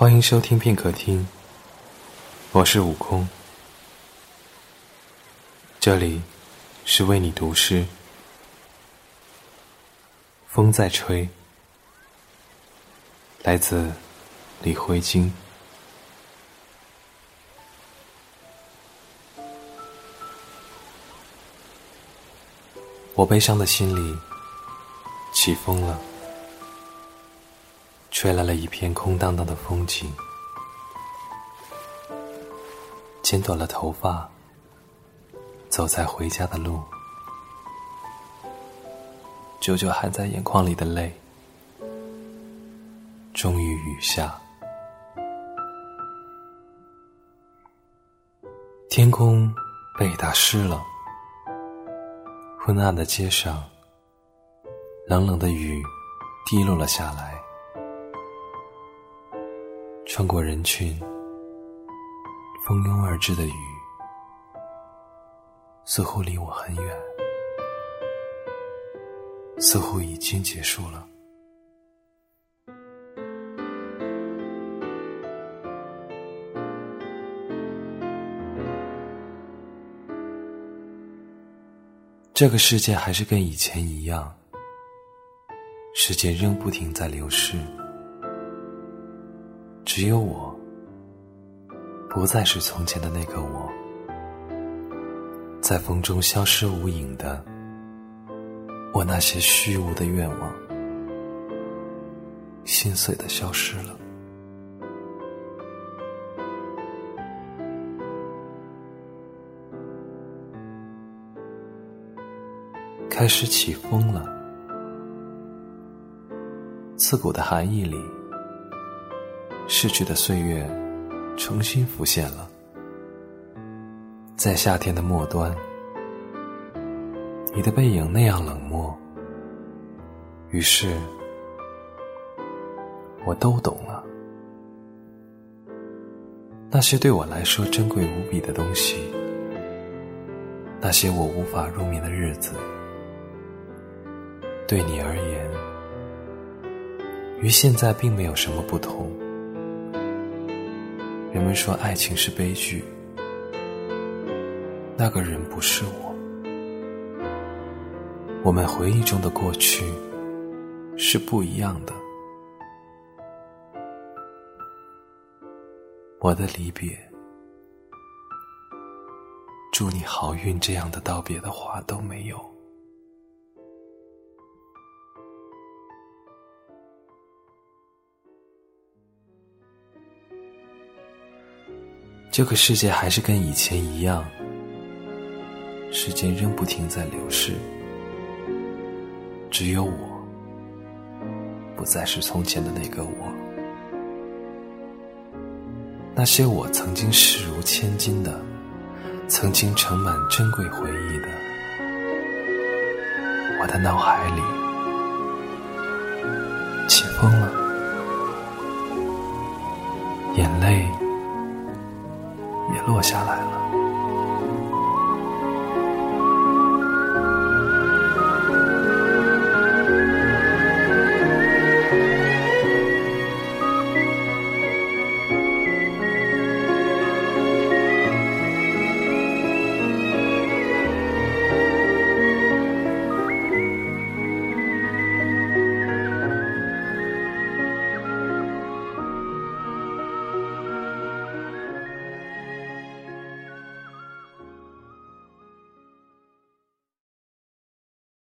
欢迎收听片刻听，我是悟空，这里是为你读诗。风在吹，来自李慧晶。我悲伤的心里起风了。吹来了一片空荡荡的风景，剪短了头发，走在回家的路，久久含在眼眶里的泪，终于雨下，天空被打湿了，昏暗的街上，冷冷的雨滴落了下来。穿过人群，蜂拥而至的雨，似乎离我很远，似乎已经结束了。这个世界还是跟以前一样，时间仍不停在流逝。只有我，不再是从前的那个我，在风中消失无影的，我那些虚无的愿望，心碎的消失了，开始起风了，刺骨的寒意里。逝去的岁月，重新浮现了，在夏天的末端，你的背影那样冷漠。于是，我都懂了，那些对我来说珍贵无比的东西，那些我无法入眠的日子，对你而言，与现在并没有什么不同。人们说爱情是悲剧，那个人不是我。我们回忆中的过去是不一样的。我的离别，祝你好运，这样的道别的话都没有。这个世界还是跟以前一样，时间仍不停在流逝，只有我，不再是从前的那个我。那些我曾经视如千金的，曾经盛满珍贵回忆的，我的脑海里起风了，眼泪。